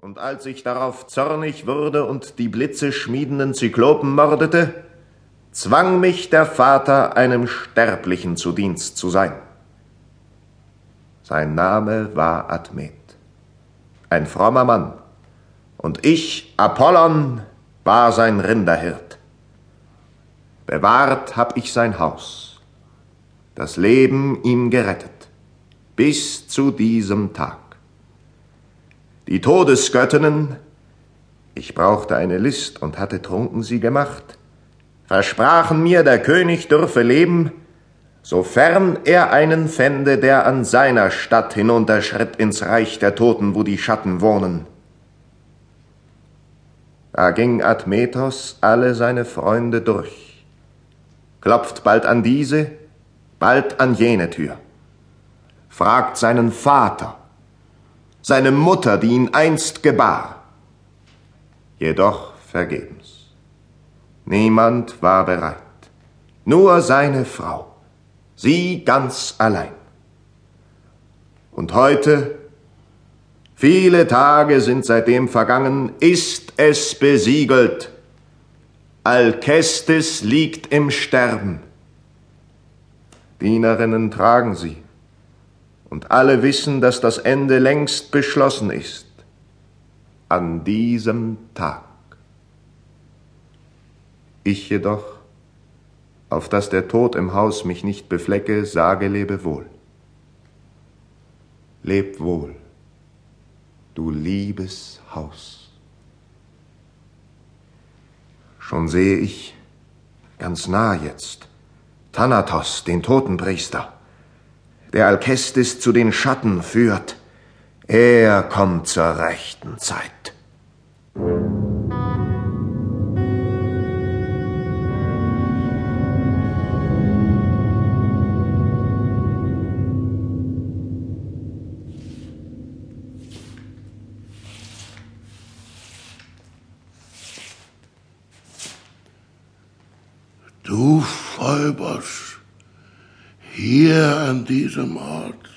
Und als ich darauf zornig wurde und die Blitze schmiedenden Zyklopen mordete, zwang mich der Vater, einem Sterblichen zu Dienst zu sein. Sein Name war Admet, ein frommer Mann, und ich, Apollon, war sein Rinderhirt. Bewahrt hab ich sein Haus, das Leben ihm gerettet, bis zu diesem Tag. Die Todesgöttinnen, ich brauchte eine List und hatte trunken sie gemacht, versprachen mir, der König dürfe leben, sofern er einen fände, der an seiner Stadt hinunterschritt ins Reich der Toten, wo die Schatten wohnen. Da ging Admetos alle seine Freunde durch, klopft bald an diese, bald an jene Tür, fragt seinen Vater, seine Mutter, die ihn einst gebar, jedoch vergebens. Niemand war bereit, nur seine Frau sie ganz allein. Und heute, viele Tage sind seitdem vergangen, ist es besiegelt. Alkestis liegt im Sterben. Dienerinnen tragen sie, und alle wissen, dass das Ende längst beschlossen ist. An diesem Tag. Ich jedoch auf dass der Tod im Haus mich nicht beflecke, sage lebe wohl. Leb wohl, du liebes Haus. Schon sehe ich, ganz nah jetzt, Thanatos, den Totenpriester, der Alkestis zu den Schatten führt. Er kommt zur rechten Zeit. Du Vollbosch, hier an diesem Ort,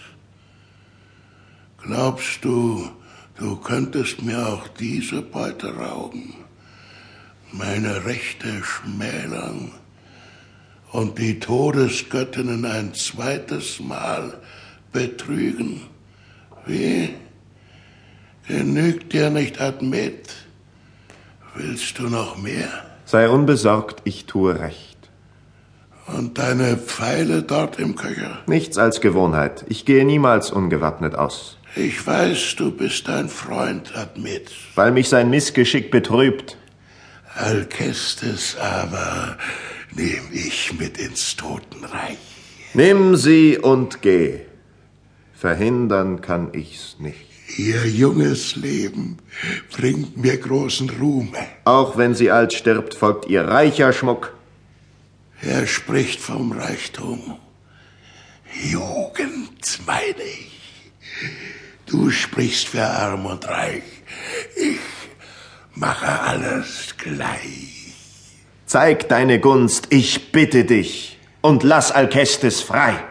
glaubst du, du könntest mir auch diese Beute rauben, meine Rechte schmälern und die Todesgöttinnen ein zweites Mal betrügen? Wie? Genügt dir nicht Admet? Willst du noch mehr? Sei unbesorgt, ich tue recht. Und deine Pfeile dort im Köcher? Nichts als Gewohnheit. Ich gehe niemals ungewappnet aus. Ich weiß, du bist ein Freund, Admit. Weil mich sein Missgeschick betrübt. Alkestis aber nehm ich mit ins Totenreich. Nimm sie und geh. Verhindern kann ich's nicht. Ihr junges Leben bringt mir großen Ruhm. Auch wenn sie alt stirbt, folgt ihr reicher Schmuck. Er spricht vom Reichtum. Jugend, meine ich. Du sprichst für arm und reich. Ich mache alles gleich. Zeig deine Gunst, ich bitte dich, und lass Alkestis frei.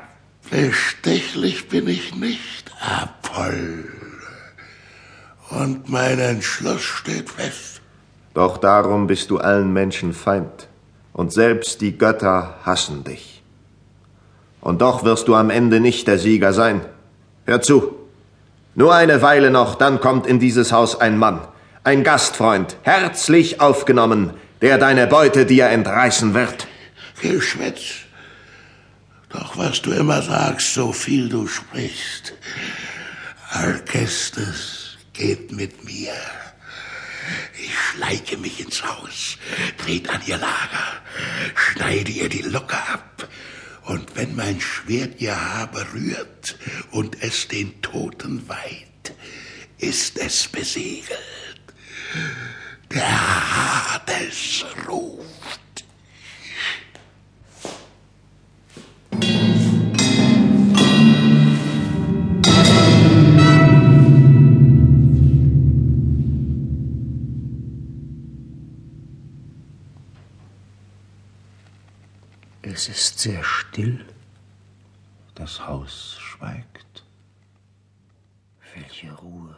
Bestechlich bin ich nicht, Apoll. Und mein Entschluss steht fest. Doch darum bist du allen Menschen Feind und selbst die Götter hassen dich. Und doch wirst du am Ende nicht der Sieger sein. Hör zu. Nur eine Weile noch, dann kommt in dieses Haus ein Mann, ein Gastfreund, herzlich aufgenommen, der deine Beute dir entreißen wird. Geschwätz. Doch was du immer sagst, so viel du sprichst. Alkestes geht mit mir. Ich schleiche mich ins Haus, dreht an ihr Lager, schneide ihr die Locke ab, und wenn mein Schwert ihr Haar berührt und es den Toten weiht, ist es besiegelt. Der Hades ruft. Es ist sehr still. Das Haus schweigt. Welche Ruhe